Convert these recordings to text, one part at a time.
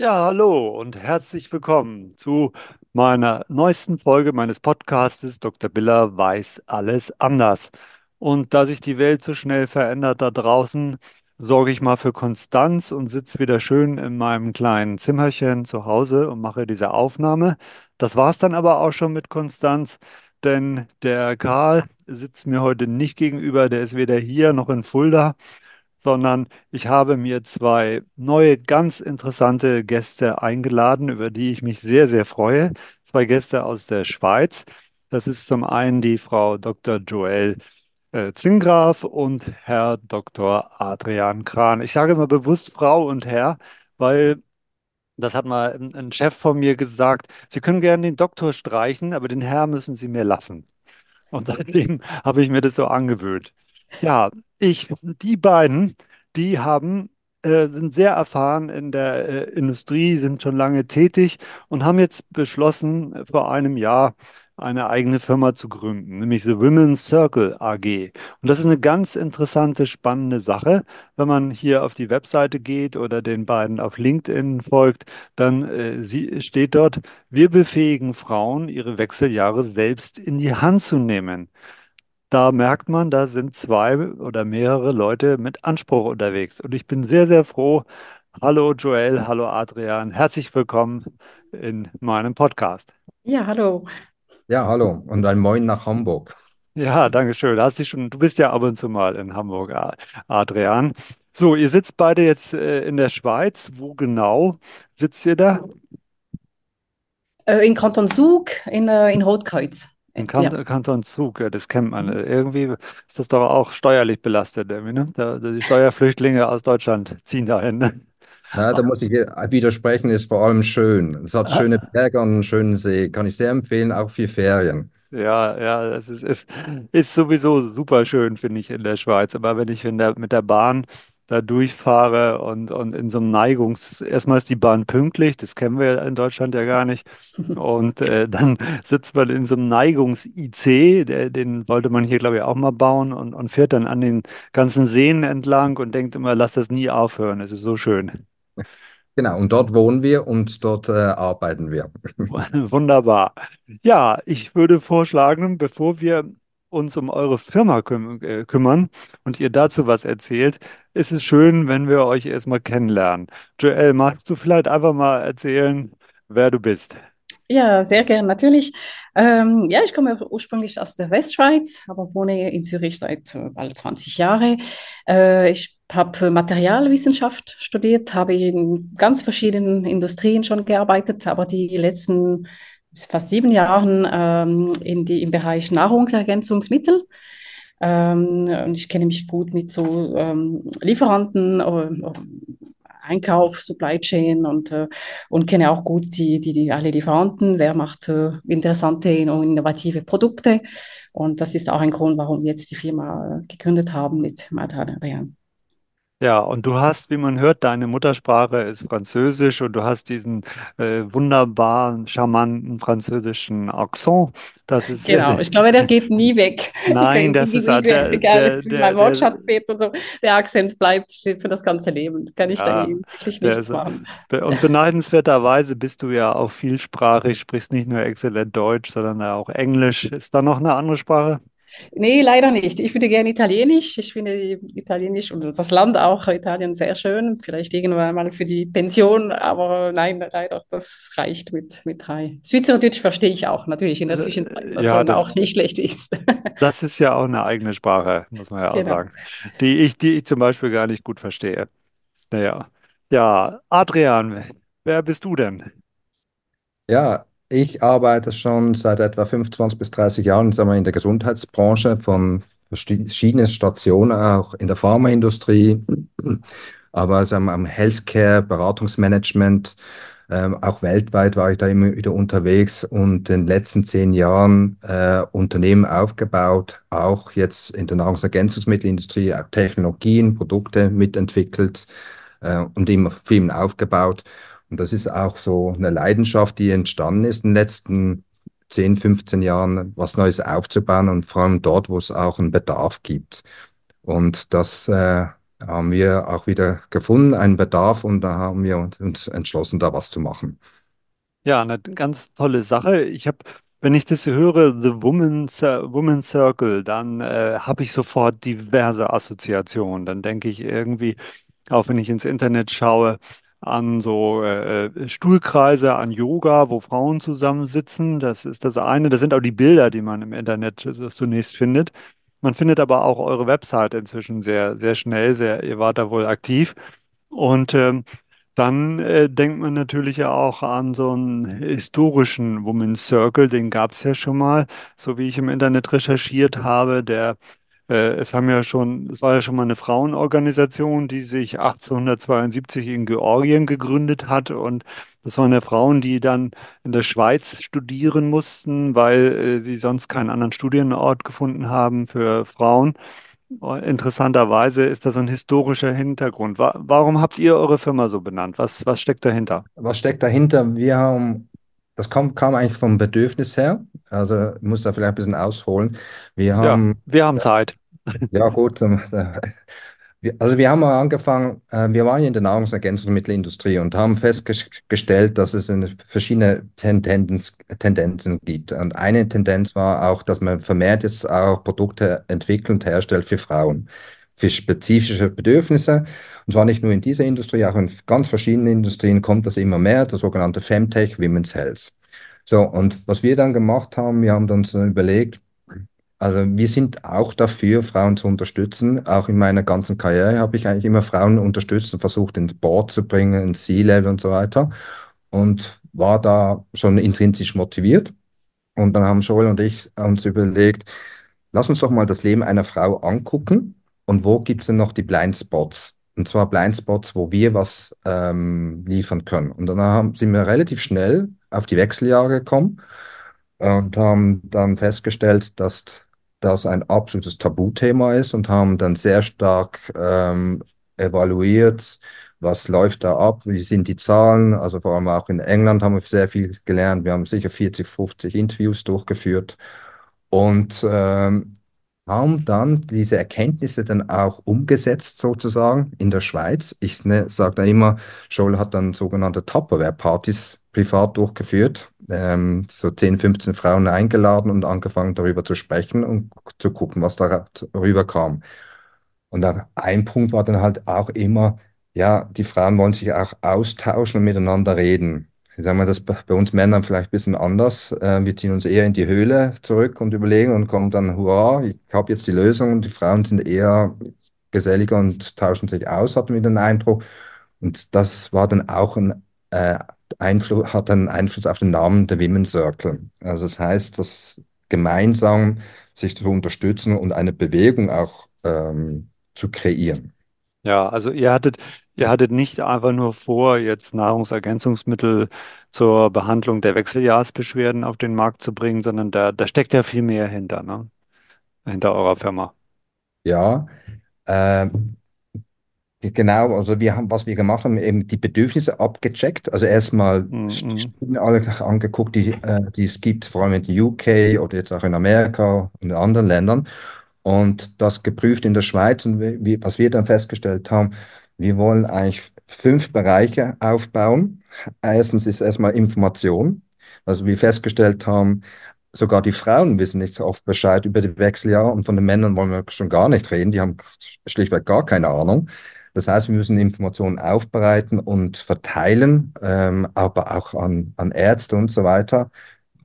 Ja, hallo und herzlich willkommen zu meiner neuesten Folge meines Podcastes Dr. Biller weiß alles anders. Und da sich die Welt so schnell verändert da draußen, sorge ich mal für Konstanz und sitze wieder schön in meinem kleinen Zimmerchen zu Hause und mache diese Aufnahme. Das war's dann aber auch schon mit Konstanz, denn der Karl sitzt mir heute nicht gegenüber, der ist weder hier noch in Fulda sondern ich habe mir zwei neue, ganz interessante Gäste eingeladen, über die ich mich sehr, sehr freue. Zwei Gäste aus der Schweiz. Das ist zum einen die Frau Dr. Joelle äh, Zingraf und Herr Dr. Adrian Kran. Ich sage immer bewusst Frau und Herr, weil das hat mal ein, ein Chef von mir gesagt, Sie können gerne den Doktor streichen, aber den Herr müssen Sie mir lassen. Und seitdem habe ich mir das so angewöhnt. Ja, ich, die beiden, die haben, äh, sind sehr erfahren in der äh, Industrie, sind schon lange tätig und haben jetzt beschlossen, vor einem Jahr eine eigene Firma zu gründen, nämlich The Women's Circle AG. Und das ist eine ganz interessante, spannende Sache. Wenn man hier auf die Webseite geht oder den beiden auf LinkedIn folgt, dann äh, sie, steht dort, wir befähigen Frauen, ihre Wechseljahre selbst in die Hand zu nehmen. Da merkt man, da sind zwei oder mehrere Leute mit Anspruch unterwegs. Und ich bin sehr, sehr froh. Hallo Joel, hallo Adrian, herzlich willkommen in meinem Podcast. Ja, hallo. Ja, hallo und ein Moin nach Hamburg. Ja, danke schön. Hast dich schon, du bist ja ab und zu mal in Hamburg, Adrian. So, ihr sitzt beide jetzt äh, in der Schweiz. Wo genau sitzt ihr da? Äh, in Kanton Zug, in, äh, in Rotkreuz. In Äh, Ja, Kant Kanton Zug, ja, das kennt man. Äh, Irgendwie ist das doch auch steuerlich belastet, irgendwie, ne? Da, die Steuerflüchtlinge aus Deutschland ziehen dahin. Ne? Ja, da muss ich widersprechen, ist vor allem schön. Es hat schöne Berge und einen schönen See. Kann ich sehr empfehlen, auch für Ferien. Ja, ja, es ist, ist, ist sowieso super schön, finde ich, in der Schweiz. Aber wenn ich in der, mit der Bahn da durchfahre und, und in so einem Neigungs... Erstmal ist die Bahn pünktlich, das kennen wir ja in Deutschland ja gar nicht. Und äh, dann sitzt man in so einem Neigungs-IC, der, den wollte man hier, glaube ich, auch mal bauen und, und fährt dann an den ganzen Seen entlang und denkt immer, lass das nie aufhören, es ist so schön. Genau, und dort wohnen wir und dort äh, arbeiten wir. Wunderbar. Ja, ich würde vorschlagen, bevor wir uns um eure Firma küm äh, kümmern und ihr dazu was erzählt, ist es schön, wenn wir euch erstmal kennenlernen. Joel, magst du vielleicht einfach mal erzählen, wer du bist? ja, sehr gern, natürlich. Ähm, ja, ich komme ursprünglich aus der Westschweiz, aber wohne in Zürich seit äh, bald 20 Jahren. Äh, ich habe Materialwissenschaft studiert, habe in ganz verschiedenen Industrien schon gearbeitet, aber die letzten fast sieben Jahren ähm, in die, im Bereich Nahrungsergänzungsmittel. Ähm, und ich kenne mich gut mit so ähm, Lieferanten, äh, Einkauf, Supply Chain und, äh, und kenne auch gut die, die, die alle Lieferanten, wer macht äh, interessante und innovative Produkte. Und das ist auch ein Grund, warum wir jetzt die Firma äh, gegründet haben mit Adrian. Ja, und du hast, wie man hört, deine Muttersprache ist Französisch und du hast diesen äh, wunderbaren, charmanten französischen Akzent. Das ist sehr, Genau, sehr. ich glaube, der geht nie weg. Ich Nein, denke, das ist egal, der, egal der, wie der, mein Wortschatz wird und so, der Akzent bleibt, steht für das ganze Leben. Kann ich Ja, dagegen wirklich nichts machen. und beneidenswerterweise bist du ja auch vielsprachig, sprichst nicht nur exzellent Deutsch, sondern auch Englisch. Ist da noch eine andere Sprache? Nee, leider nicht. Ich würde gerne Italienisch. Ich finde Italienisch und das Land auch Italien sehr schön. Vielleicht irgendwann mal für die Pension, aber nein, leider, das reicht mit, mit drei. Schweizerdeutsch verstehe ich auch natürlich in der Zwischenzeit, Äh, was Ja, schon das, auch nicht schlecht ist. das ist ja auch eine eigene Sprache, muss man ja auch Genau. sagen, die ich, die ich zum Beispiel gar nicht gut verstehe. Naja, ja, Adrian, wer bist du denn? Ja, ich arbeite schon seit etwa 25 bis 30 Jahren, sagen wir, in der Gesundheitsbranche von verschiedenen Stationen, auch in der Pharmaindustrie, aber sagen wir, am Healthcare, Beratungsmanagement, ähm, auch weltweit war ich da immer wieder unterwegs und in den letzten zehn Jahren äh, Unternehmen aufgebaut, auch jetzt in der Nahrungsergänzungsmittelindustrie, auch Technologien, Produkte mitentwickelt äh, und immer Firmen aufgebaut. Und das ist auch so eine Leidenschaft, die entstanden ist in den letzten 10, 15 Jahren, was Neues aufzubauen und vor allem dort, wo es auch einen Bedarf gibt. Und das äh, haben wir auch wieder gefunden, einen Bedarf und da haben wir uns, uns entschlossen, da was zu machen. Ja, eine ganz tolle Sache. Ich habe, wenn ich das höre, The Woman, Cir- Woman Circle, dann äh, habe ich sofort diverse Assoziationen. Dann denke ich irgendwie, auch wenn ich ins Internet schaue, an so äh, äh, Stuhlkreise, an Yoga, wo Frauen zusammensitzen. Das ist das eine. Das sind auch die Bilder, die man im Internet äh, zunächst findet. Man findet aber auch eure Website inzwischen sehr, sehr schnell. Sehr, ihr wart da wohl aktiv. Und ähm, dann äh, denkt man natürlich ja auch an so einen historischen Women's Circle, den gab es ja schon mal, so wie ich im Internet recherchiert habe. Der, es haben ja schon, es war ja schon mal eine Frauenorganisation, die sich 1872 in Georgien gegründet hat. Und das waren ja Frauen, die dann in der Schweiz studieren mussten, weil äh, sie sonst keinen anderen Studienort gefunden haben für Frauen. Oh, Interessanterweise ist da so ein historischer Hintergrund. Wa warum habt ihr eure Firma so benannt? Was, was steckt dahinter? Was steckt dahinter? Wir haben, das kam, kam eigentlich vom Bedürfnis her, also ich muss da vielleicht ein bisschen ausholen. Wir Ja, haben, wir haben Zeit. ja gut, Wir, also wir haben mal angefangen, äh, wir waren ja in der Nahrungsergänzungsmittelindustrie und haben festgestellt, dass es verschiedene Tendenz, Tendenzen gibt. Und eine Tendenz war auch, dass man vermehrt jetzt auch Produkte entwickelt und herstellt für Frauen, für spezifische Bedürfnisse. Und zwar nicht nur in dieser Industrie, auch in ganz verschiedenen Industrien kommt das immer mehr, das sogenannte Femtech, Women's Health. So, und was wir dann gemacht haben, wir haben uns überlegt, also wir sind auch dafür, Frauen zu unterstützen. Auch in meiner ganzen Karriere habe ich eigentlich immer Frauen unterstützt und versucht, ins Board zu bringen, ins C-Level und so weiter. Und war da schon intrinsisch motiviert. Und dann haben Joel und ich uns überlegt, lass uns doch mal das Leben einer Frau angucken und wo gibt es denn noch die Blindspots? Und zwar Blindspots, wo wir was ähm, liefern können. Und dann haben, sind wir relativ schnell auf die Wechseljahre gekommen und haben dann festgestellt, dass das ein absolutes Tabuthema ist und haben dann sehr stark ähm, evaluiert, was läuft da ab, wie sind die Zahlen. Also vor allem auch in England haben wir sehr viel gelernt. Wir haben sicher 40, 50 Interviews durchgeführt und ähm, haben dann diese Erkenntnisse dann auch umgesetzt sozusagen in der Schweiz. Ich ne, sage da immer, Joel hat dann sogenannte Tupperware-Partys privat durchgeführt, ähm, so 10, 15 Frauen eingeladen und angefangen darüber zu sprechen und zu gucken, was darüber kam. Und dann ein Punkt war dann halt auch immer, ja, die Frauen wollen sich auch austauschen und miteinander reden. Ich sage mal, das bei uns Männern vielleicht ein bisschen anders. Äh, wir ziehen uns eher in die Höhle zurück und überlegen und kommen dann, hurra, ich habe jetzt die Lösung. Und die Frauen sind eher geselliger und tauschen sich aus, hatten wir den Eindruck. Und das war dann auch ein äh, Einfluss, hat einen Einfluss auf den Namen der Women's Circle. Also das heißt, dass gemeinsam sich zu unterstützen und eine Bewegung auch ähm, zu kreieren. Ja, also ihr hattet, ihr hattet nicht einfach nur vor, jetzt Nahrungsergänzungsmittel zur Behandlung der Wechseljahrsbeschwerden auf den Markt zu bringen, sondern da, da steckt ja viel mehr hinter, ne? Hinter eurer Firma. Ja, ähm, Genau, also wir haben, was wir gemacht haben, eben die Bedürfnisse abgecheckt. Also erstmal die Mhm. Studien alle angeguckt, die, äh, die es gibt, vor allem in den UK oder jetzt auch in Amerika und in anderen Ländern. Und das geprüft in der Schweiz. Und wie- was wir dann festgestellt haben, wir wollen eigentlich fünf Bereiche aufbauen. Erstens ist erstmal Information. Also wir festgestellt haben, sogar die Frauen wissen nicht oft Bescheid über die Wechseljahre und von den Männern wollen wir schon gar nicht reden. Die haben schlichtweg gar keine Ahnung. Das heißt, wir müssen Informationen aufbereiten und verteilen, ähm, aber auch an, an Ärzte und so weiter.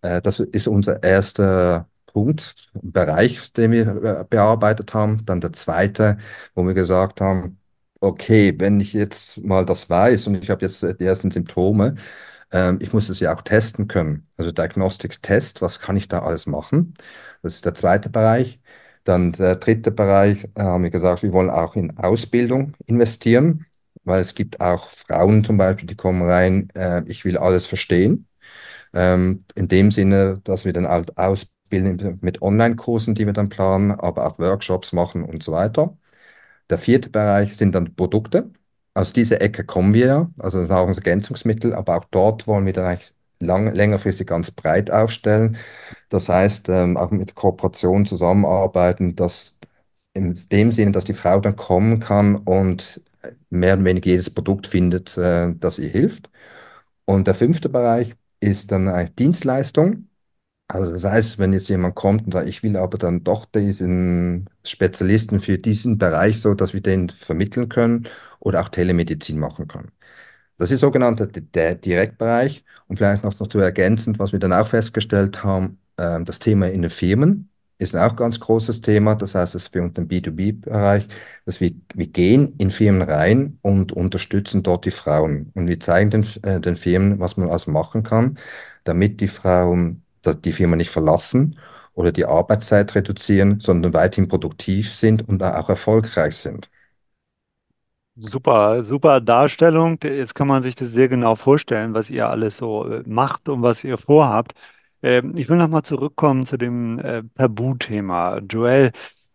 Äh, das ist unser erster Punkt, Bereich, den wir äh, bearbeitet haben. Dann der zweite, wo wir gesagt haben, okay, wenn ich jetzt mal das weiß und ich habe jetzt die ersten Symptome, ähm, ich muss es ja auch testen können. Also Diagnostics-Test, was kann ich da alles machen? Das ist der zweite Bereich. Dann der dritte Bereich, äh, haben wir gesagt, wir wollen auch in Ausbildung investieren, weil es gibt auch Frauen zum Beispiel, die kommen rein, äh, ich will alles verstehen. Ähm, in dem Sinne, dass wir dann halt ausbilden mit Online-Kursen, die wir dann planen, aber auch Workshops machen und so weiter. Der vierte Bereich sind dann Produkte. Aus dieser Ecke kommen wir ja, also Nahrungsergänzungsmittel, aber auch dort wollen wir dann eigentlich lang, längerfristig ganz breit aufstellen. Das heißt, ähm, auch mit Kooperation zusammenarbeiten, dass in dem Sinne, dass die Frau dann kommen kann und mehr oder weniger jedes Produkt findet, äh, das ihr hilft. Und der fünfte Bereich ist dann eine Dienstleistung. Also das heißt, wenn jetzt jemand kommt und sagt, ich will aber dann doch diesen Spezialisten für diesen Bereich, so dass wir den vermitteln können oder auch Telemedizin machen können. Das ist sogenannter der Direktbereich. Und vielleicht noch, zu ergänzend, was wir dann auch festgestellt haben, äh, das Thema in den Firmen ist auch ein ganz großes Thema. Das heißt, dass wir unter dem B2B-Bereich, dass wir, wir gehen in Firmen rein und unterstützen dort die Frauen. Und wir zeigen den, äh, den Firmen, was man also machen kann, damit die Frauen die Firma nicht verlassen oder die Arbeitszeit reduzieren, sondern weiterhin produktiv sind und auch erfolgreich sind. Super, super Darstellung. Jetzt kann man sich das sehr genau vorstellen, was ihr alles so äh, macht und was ihr vorhabt. Ähm, ich will nochmal zurückkommen zu dem äh, Tabuthema. Joel,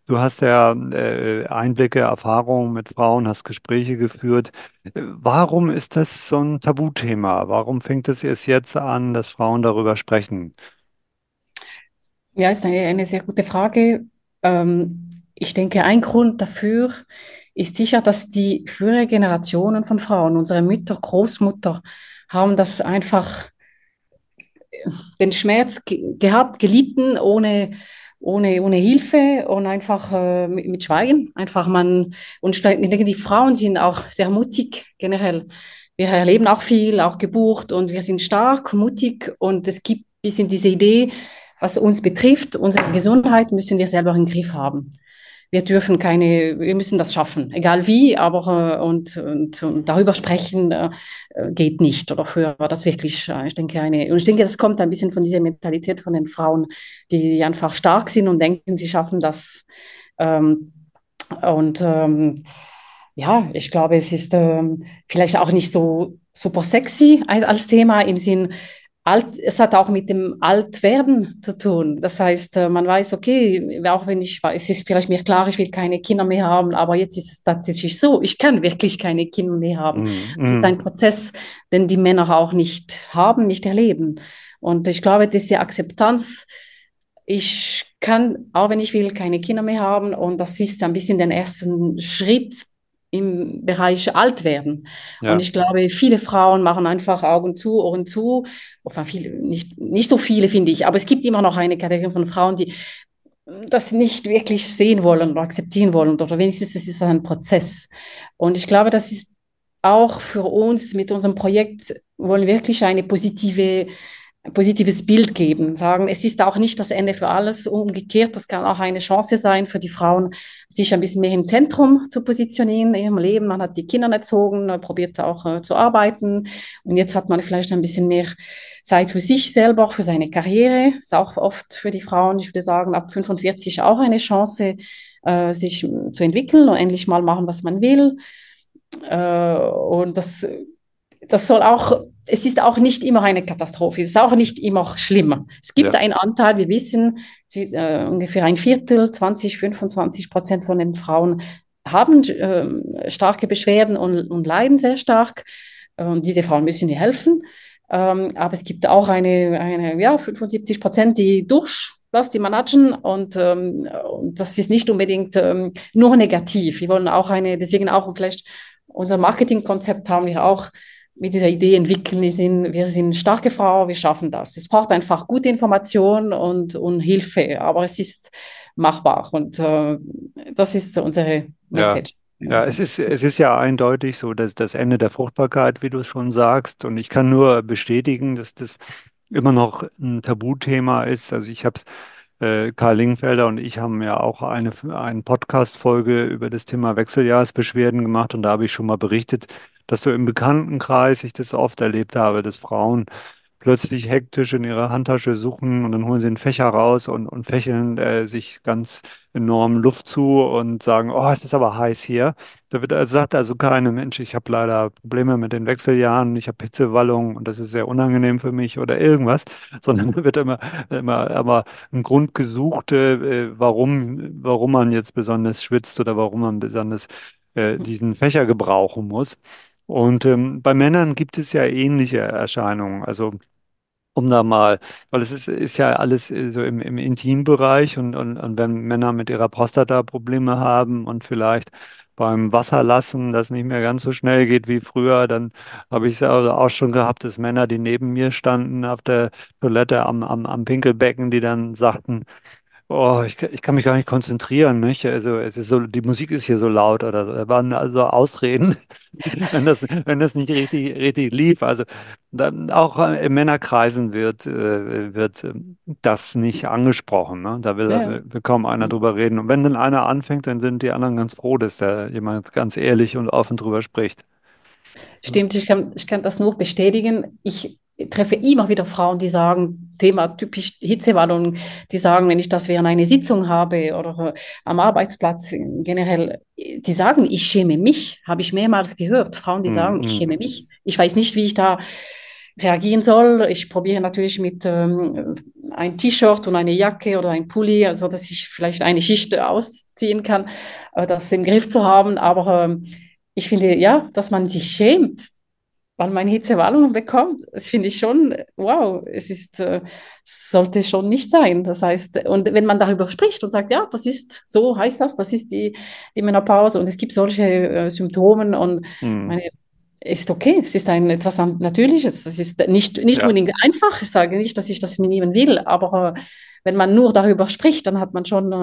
du hast ja äh, Einblicke, Erfahrungen mit Frauen, hast Gespräche geführt. Warum ist das so ein Tabuthema? Warum fängt es erst jetzt an, dass Frauen darüber sprechen? Ja, ist eine, eine sehr gute Frage. Ähm, ich denke, ein Grund dafür ist sicher, dass die frühere Generationen von Frauen, unsere Mütter, Großmutter, haben das einfach äh, den Schmerz ge gehabt, gelitten, ohne, ohne, ohne Hilfe und einfach äh, mit, mit, Schweigen. Einfach man, und ich denke, die Frauen sind auch sehr mutig generell. Wir erleben auch viel, auch gebucht und wir sind stark, mutig und es gibt ein bisschen diese Idee, was uns betrifft, unsere Gesundheit müssen wir selber im Griff haben. Wir dürfen keine, wir müssen das schaffen, egal wie, aber äh, und, und, und darüber sprechen äh, geht nicht. Oder früher war das wirklich, äh, ich denke, eine, und ich denke, das kommt ein bisschen von dieser Mentalität von den Frauen, die einfach stark sind und denken, sie schaffen das. Ähm, und ähm, ja, ich glaube, es ist ähm, vielleicht auch nicht so super sexy als Thema im Sinn, Alt, es hat auch mit dem Altwerden zu tun. Das heißt, äh, man weiß, okay, auch wenn ich, es ist vielleicht mir klar, ich will keine Kinder mehr haben, aber jetzt ist es tatsächlich so, ich kann wirklich keine Kinder mehr haben. Mm, es ist ein Prozess, den die Männer auch nicht haben, nicht erleben. Und ich glaube, diese Akzeptanz, ich kann, auch wenn ich will, keine Kinder mehr haben. Und das ist ein bisschen den ersten Schritt im Bereich alt werden. Ja. Und ich glaube, viele Frauen machen einfach Augen zu, Ohren zu. Viele, nicht, nicht so viele, finde ich. Aber es gibt immer noch eine Kategorie von Frauen, die das nicht wirklich sehen wollen oder akzeptieren wollen. Oder wenigstens es ist ein Prozess. Und ich glaube, das ist auch für uns mit unserem Projekt wollen wirklich eine positive ein positives Bild geben, sagen, es ist auch nicht das Ende für alles, umgekehrt, das kann auch eine Chance sein für die Frauen, sich ein bisschen mehr im Zentrum zu positionieren in ihrem Leben. Man hat die Kinder erzogen, probiert auch äh, zu arbeiten und jetzt hat man vielleicht ein bisschen mehr Zeit für sich selber, für seine Karriere. Ist auch oft für die Frauen, ich würde sagen, ab 45 auch eine Chance, äh, sich zu entwickeln und endlich mal machen, was man will. Äh, und das das soll auch, es ist auch nicht immer eine Katastrophe, es ist auch nicht immer schlimmer. Es gibt ja. einen Anteil, wir wissen, äh, ungefähr ein Viertel, 20, 25 Prozent von den Frauen haben äh, starke Beschwerden und, und, leiden sehr stark. Und diese Frauen müssen wir helfen. Ähm, aber es gibt auch eine, eine ja, 75 Prozent, die durch was die managen und, ähm, und das ist nicht unbedingt ähm, nur negativ. Wir wollen auch eine, deswegen auch vielleicht unser Marketingkonzept haben wir auch mit dieser Idee entwickeln, wir sind, wir sind starke Frauen, wir schaffen das. Es braucht einfach gute Information und, und Hilfe, aber es ist machbar und äh, das ist unsere Message. Ja. Ja, es ist, es ist ja eindeutig so, dass das Ende der Fruchtbarkeit, wie du es schon sagst, und ich kann nur bestätigen, dass das immer noch ein Tabuthema ist. Also ich habe es äh, Karl Lingfelder und ich haben ja auch eine, eine Podcast-Folge über das Thema Wechseljahresbeschwerden gemacht und da habe ich schon mal berichtet, dass so im Bekanntenkreis ich das oft erlebt habe, dass Frauen plötzlich hektisch in ihrer Handtasche suchen und dann holen sie einen Fächer raus und, und fächeln äh, sich ganz enorm Luft zu und sagen, oh, es ist aber heiß hier. Da wird, also sagt also keiner, Mensch, ich habe leider Probleme mit den Wechseljahren, ich habe Hitzewallung und das ist sehr unangenehm für mich oder irgendwas, sondern da wird immer, immer, immer ein Grund gesucht, äh, warum, warum man jetzt besonders schwitzt oder warum man besonders äh, diesen Fächer gebrauchen muss. Und ähm, bei Männern gibt es ja ähnliche Erscheinungen. Also um da mal, weil es ist, ist ja alles äh, so im, im Intimbereich und, und, und wenn Männer mit ihrer Prostata Probleme haben und vielleicht beim Wasserlassen das nicht mehr ganz so schnell geht wie früher, dann habe ich es also auch schon gehabt, dass Männer, die neben mir standen auf der Toilette am, am, am Pinkelbecken, die dann sagten, Oh, ich, ich kann mich gar nicht konzentrieren, nicht? Also es ist so, die Musik ist hier so laut oder so. Da waren also Ausreden, wenn das, wenn das nicht richtig, richtig lief. Also dann auch in Männerkreisen wird, äh, wird ähm, das nicht angesprochen. Ne? Da will, Ja, ja. will kaum einer drüber reden. Und wenn dann einer anfängt, dann sind die anderen ganz froh, dass da jemand ganz ehrlich und offen drüber spricht. Stimmt, ich kann, ich kann das nur bestätigen. Ich treffe immer wieder Frauen, die sagen, Thema typisch Hitzewallung, die sagen, wenn ich das während einer Sitzung habe oder äh, am Arbeitsplatz generell, die sagen, ich schäme mich, habe ich mehrmals gehört. Frauen, die sagen, ich Mhm. schäme mich. Ich weiß nicht, wie ich da reagieren soll. Ich probiere natürlich mit ähm, ein T-Shirt und eine Jacke oder ein Pulli, also dass ich vielleicht eine Schicht ausziehen kann, äh, das im Griff zu haben. Aber ähm, ich finde, ja, dass man sich schämt, weil man Hitzewallungen bekommt, das finde ich schon, wow, es ist, äh, sollte schon nicht sein. Das heißt, und wenn man darüber spricht und sagt, ja, das ist, so heißt das, das ist die, die Menopause und es gibt solche äh, Symptome und Mhm. meine, ist okay, es ist ein etwas Natürliches, es ist nicht, nicht Ja. unbedingt einfach, ich sage nicht, dass ich das nehmen will, aber äh, wenn man nur darüber spricht, dann hat man schon,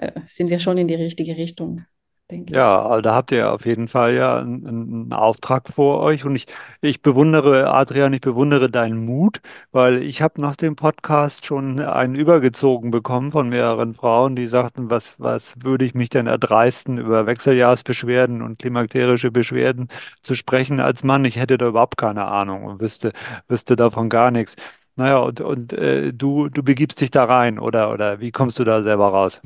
äh, äh, sind wir schon in die richtige Richtung, denke ich. Ja, also da habt ihr auf jeden Fall ja einen, einen Auftrag vor euch und ich, ich bewundere, Adrian, ich bewundere deinen Mut, weil ich habe nach dem Podcast schon einen übergezogen bekommen von mehreren Frauen, die sagten, was, was würde ich mich denn erdreisten, über Wechseljahrsbeschwerden und klimakterische Beschwerden zu sprechen als Mann? Ich hätte da überhaupt keine Ahnung und wüsste, wüsste davon gar nichts. Naja, und, und äh, du, du begibst dich da rein oder, oder wie kommst du da selber raus?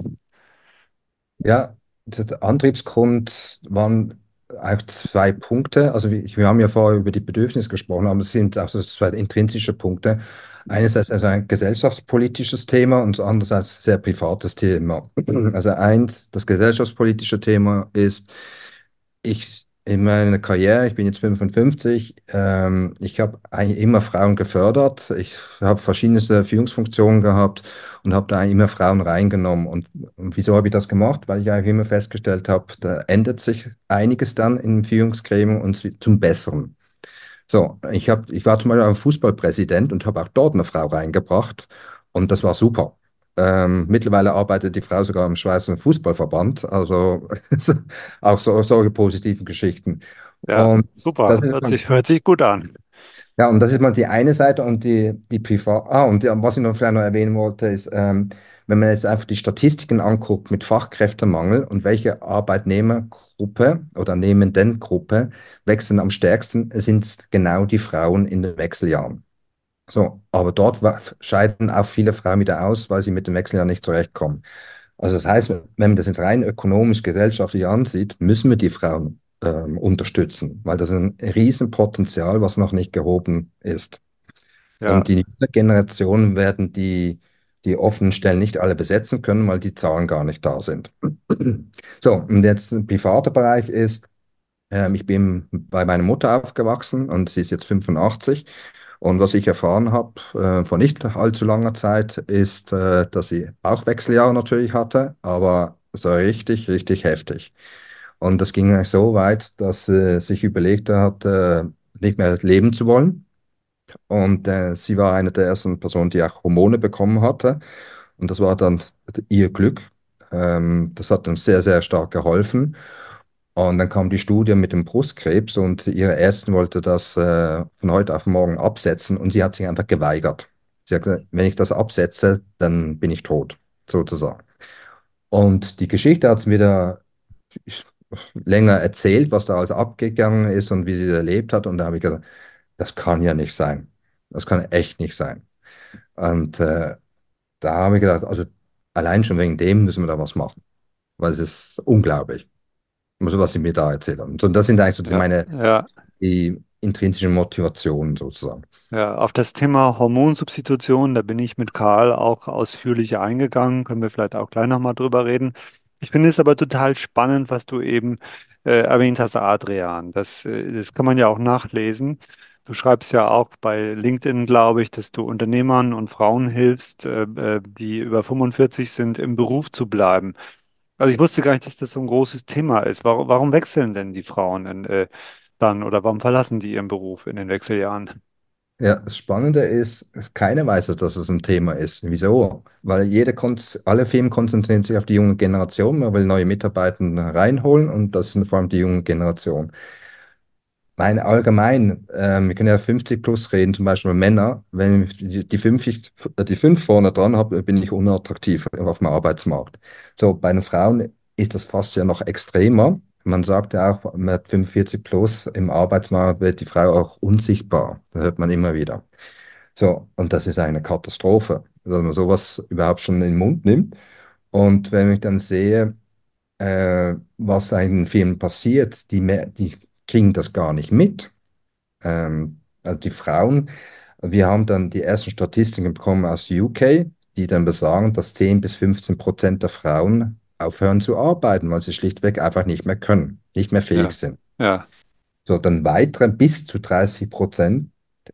Ja, der Antriebsgrund waren auch zwei Punkte. Also wir, wir haben ja vorher über die Bedürfnisse gesprochen, aber es sind auch so zwei intrinsische Punkte. Einerseits also ein gesellschaftspolitisches Thema und andererseits sehr privates Thema. Also eins, das gesellschaftspolitische Thema ist, ich in meiner Karriere, ich bin jetzt 55, ähm, ich habe eigentlich immer Frauen gefördert. Ich habe verschiedenste Führungsfunktionen gehabt und habe da immer Frauen reingenommen. Und, und wieso habe ich das gemacht? Weil ich eigentlich immer festgestellt habe, da ändert sich einiges dann in Führungsgremien und zum Besseren. So, ich hab, ich war zum Beispiel auch Fußballpräsident und habe auch dort eine Frau reingebracht und das war super. Ähm, mittlerweile arbeitet die Frau sogar im Schweizer Fußballverband, also auch so, solche positiven Geschichten. Ja, Und das super, hört man, sich, hört sich gut an. ja, und das ist mal die eine Seite und die, die Privat. Ah, und ja, was ich noch vielleicht noch erwähnen wollte, ist, ähm, wenn man jetzt einfach die Statistiken anguckt mit Fachkräftemangel und welche Arbeitnehmergruppe oder Nehmendengruppe wechseln am stärksten, sind es genau die Frauen in den Wechseljahren. So, aber dort scheiden auch viele Frauen wieder aus, weil sie mit dem Wechseljahr nicht zurechtkommen. Also das heißt, wenn man das jetzt rein ökonomisch, gesellschaftlich ansieht, müssen wir die Frauen ähm, unterstützen, weil das ist ein Riesenpotenzial, was noch nicht gehoben ist. Ja, Und die nächste Generation werden die, die offenen Stellen nicht alle besetzen können, weil die Zahlen gar nicht da sind. So, und jetzt ein privater Bereich ist, ähm, ich bin bei meiner Mutter aufgewachsen und sie ist jetzt 85. Und was ich erfahren habe äh, vor nicht allzu langer Zeit, ist, äh, dass sie auch Wechseljahre natürlich hatte, aber so richtig, richtig heftig. Und das ging so weit, dass sie sich überlegt hat, äh, nicht mehr leben zu wollen. Und äh, sie war eine der ersten Personen, die auch Hormone bekommen hatte. Und das war dann ihr Glück. Ähm, das hat uns sehr, sehr stark geholfen. Und dann kam die Studie mit dem Brustkrebs und ihre Ärztin wollte das äh, von heute auf morgen absetzen und sie hat sich einfach geweigert. Sie hat gesagt, wenn ich das absetze, dann bin ich tot, sozusagen. Und die Geschichte hat es wieder länger erzählt, was da alles abgegangen ist und wie sie das erlebt hat. Und da habe ich gesagt, das kann ja nicht sein. Das kann echt nicht sein. Und äh, da habe ich gedacht, also allein schon wegen dem müssen wir da was machen, weil es ist unglaublich, also was sie mir da erzählt haben. Und das sind eigentlich so die, ja, meine ja. die intrinsischen Motivationen sozusagen. Ja, auf das Thema Hormonsubstitution, da bin ich mit Karl auch ausführlich eingegangen, können wir vielleicht auch gleich nochmal drüber reden. Ich finde es aber total spannend, was du eben äh, erwähnt hast, Adrian. Das, äh, das kann man ja auch nachlesen. Du schreibst ja auch bei LinkedIn, glaube ich, dass du Unternehmern und Frauen hilfst, äh, äh, die über 45 sind, im Beruf zu bleiben. Also ich wusste gar nicht, dass das so ein großes Thema ist. Warum, warum wechseln denn die Frauen in, äh, dann oder warum verlassen die ihren Beruf in den Wechseljahren? Ja, das Spannende ist, keiner weiß, dass es ein Thema ist. Wieso? Weil jede kon alle Firmen konzentrieren sich auf die junge Generation, man will neue Mitarbeiter reinholen und das sind vor allem die junge Generation. Mein allgemein, ähm, wir können ja 50 plus reden, zum Beispiel Männer, wenn ich die, die, 50, die 5 vorne dran habe, bin ich unattraktiv auf dem Arbeitsmarkt. So, bei den Frauen ist das fast ja noch extremer. Man sagt ja auch, mit 45 plus im Arbeitsmarkt wird die Frau auch unsichtbar. Das hört man immer wieder. So, und das ist eine Katastrophe, dass man sowas überhaupt schon in den Mund nimmt. Und wenn ich dann sehe, äh, was in Firmen passiert, die, die kriegen das gar nicht mit. Ähm, also die Frauen, wir haben dann die ersten Statistiken bekommen aus UK, die dann besagen, dass 10 bis 15 Prozent der Frauen aufhören zu arbeiten, weil sie schlichtweg einfach nicht mehr können, nicht mehr fähig Ja, sind. ja, So, dann weitere bis zu 30 Prozent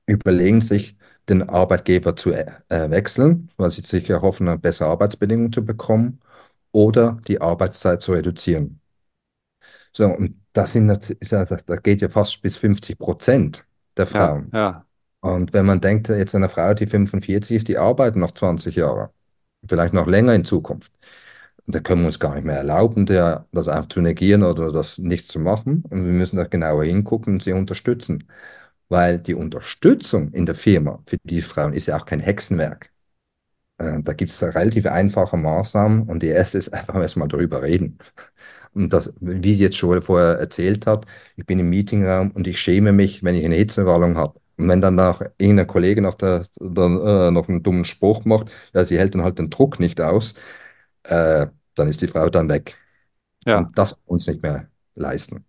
überlegen sich, den Arbeitgeber zu äh, wechseln, weil sie sich erhoffen, eine bessere Arbeitsbedingungen zu bekommen oder die Arbeitszeit zu reduzieren. So, und das sind, ja, das geht ja fast bis 50 Prozent der ja, Frauen. ja, Und wenn man denkt, jetzt eine Frau, die 45 ist, die arbeitet noch 20 Jahre, vielleicht noch länger in Zukunft. Und da können wir uns gar nicht mehr erlauben, der, das einfach zu negieren oder das nichts zu machen. Und wir müssen da genauer hingucken und sie unterstützen. Weil die Unterstützung in der Firma für die Frauen ist ja auch kein Hexenwerk. Äh, da gibt es relativ einfache Maßnahmen und die erste ist einfach erstmal darüber reden. Und das, wie jetzt Joel vorher erzählt hat, ich bin im Meetingraum und ich schäme mich, wenn ich eine Hitzewallung habe. Und wenn dann nach irgendein Kollege nach der, dann, äh, noch einen dummen Spruch macht, ja, sie hält dann halt den Druck nicht aus, äh, dann ist die Frau dann weg. ja. Und das uns nicht mehr leisten.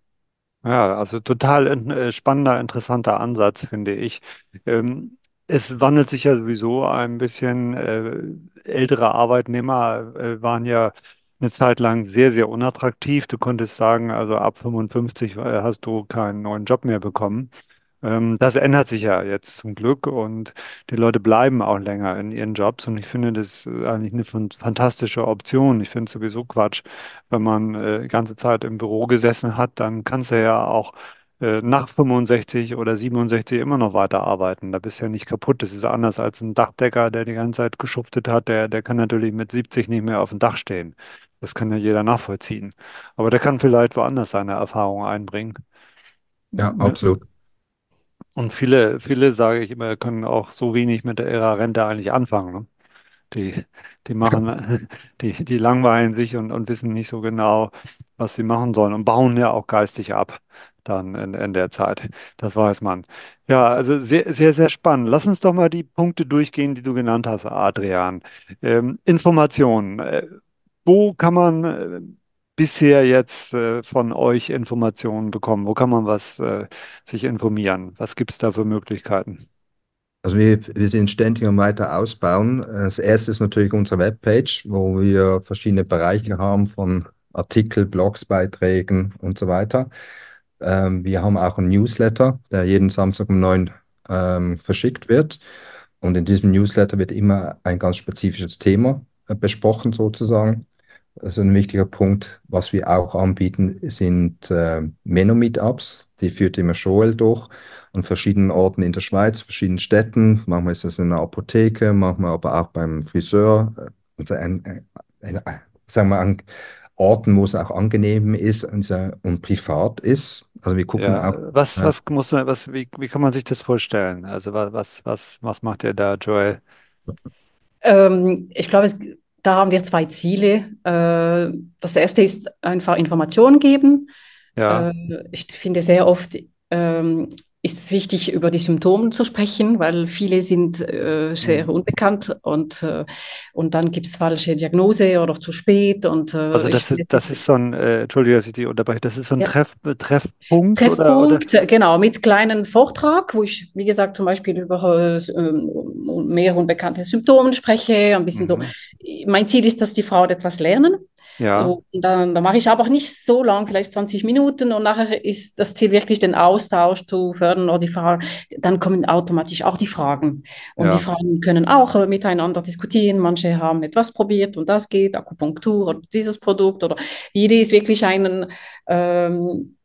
Ja, also total in- äh, spannender, interessanter Ansatz, finde ich. Ähm, es wandelt sich ja sowieso ein bisschen. Äh, ältere Arbeitnehmer äh, waren ja eine Zeit lang sehr, sehr unattraktiv. Du konntest sagen, also ab 55 äh, hast du keinen neuen Job mehr bekommen. Ähm, das ändert sich ja jetzt zum Glück und die Leute bleiben auch länger in ihren Jobs und ich finde das ist eigentlich eine fan- fantastische Option. Ich finde es sowieso Quatsch, wenn man äh, die ganze Zeit im Büro gesessen hat, dann kannst du ja auch äh, nach 65 oder 67 immer noch weiterarbeiten. Da bist du ja nicht kaputt. Das ist anders als ein Dachdecker, der die ganze Zeit geschuftet hat. Der, der kann natürlich mit 70 nicht mehr auf dem Dach stehen. Das kann ja jeder nachvollziehen. Aber der kann vielleicht woanders seine Erfahrungen einbringen. Ja, Ja. absolut. Und viele, viele, sage ich immer, können auch so wenig mit ihrer Rente eigentlich anfangen. Ne? Die, die machen, die, die langweilen sich und, und wissen nicht so genau, was sie machen sollen und bauen ja auch geistig ab dann in, in der Zeit. Das weiß man. Ja, also sehr, sehr, sehr spannend. Lass uns doch mal die Punkte durchgehen, die du genannt hast, Adrian. Ähm, Informationen. Wo kann man äh, bisher jetzt äh, von euch Informationen bekommen? Wo kann man was äh, sich informieren? Was gibt es da für Möglichkeiten? Also wir, wir sind ständig am weiter ausbauen. Das erste ist natürlich unsere Webpage, wo wir verschiedene Bereiche haben von Artikel, Blogs, Beiträgen und so weiter. Ähm, wir haben auch einen Newsletter, der jeden Samstag um neun ähm, verschickt wird. Und in diesem Newsletter wird immer ein ganz spezifisches Thema besprochen sozusagen. Also ein wichtiger Punkt, was wir auch anbieten, sind äh, Meno-Meetups. Die führt immer Joel durch an verschiedenen Orten in der Schweiz, verschiedenen Städten. Manchmal ist das in einer Apotheke, manchmal aber auch beim Friseur. äh, Also ein, ein, ein, ein, sagen wir an Orten, wo es auch angenehm ist und, und privat ist. Also wir gucken Ja, auch, was, äh, was muss man, was, wie, wie kann man sich das vorstellen? Also was, was, was, was macht ihr da, Joel? Ähm, ich glaube, es, da haben wir zwei Ziele. Äh, das erste ist einfach Informationen geben. Ja, Äh, ich finde sehr oft ähm, ist es wichtig, über die Symptome zu sprechen, weil viele sind äh, sehr hm. unbekannt und, äh, und dann gibt es falsche Diagnose oder zu spät. Und Also äh, ich das ist, das ist so ein, äh, Entschuldige, dass ich die unterbreche, das ist so ein ja, Treff, Treffpunkt oder, oder? Treffpunkt, genau, mit kleinen Vortrag, wo ich, wie gesagt, zum Beispiel über äh, mehr unbekannte Symptome spreche, ein bisschen so. Mhm. Mein Ziel ist, dass die Frauen etwas lernen. Ja, Und dann, dann mache ich aber nicht so lang, vielleicht 20 Minuten und nachher ist das Ziel wirklich den Austausch zu fördern oder die Fragen. Dann kommen automatisch auch die Fragen. Und die ja, Fragen können auch äh, miteinander diskutieren. Manche haben etwas probiert und das geht, Akupunktur oder dieses Produkt oder die Idee ist wirklich einen ähm,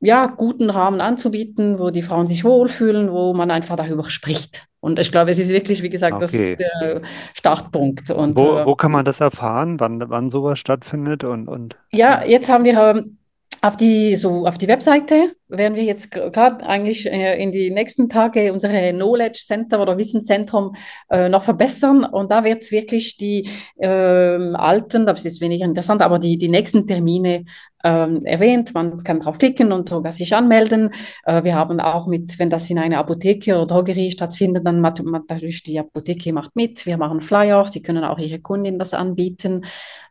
ja, guten Rahmen anzubieten, wo die Frauen sich wohlfühlen, wo man einfach darüber spricht. Und ich glaube, es ist wirklich, wie gesagt, das okay. der Startpunkt. Und Wo, äh, wo kann man das erfahren, wann, wann sowas stattfindet und, und ja, jetzt haben wir ähm, auf die, so auf die Webseite werden wir jetzt gerade eigentlich äh, in die nächsten Tage unsere Knowledge Center oder Wissenszentrum äh, noch verbessern. Und da wird es wirklich die ähm, alten, das ist weniger interessant, aber die, die nächsten Termine ähm, erwähnt. Man kann draufklicken und sogar sich anmelden. Äh, wir haben auch mit, wenn das in einer Apotheke oder Drogerie stattfindet, dann macht man natürlich die Apotheke macht mit. Wir machen Flyer, die können auch ihre Kunden das anbieten.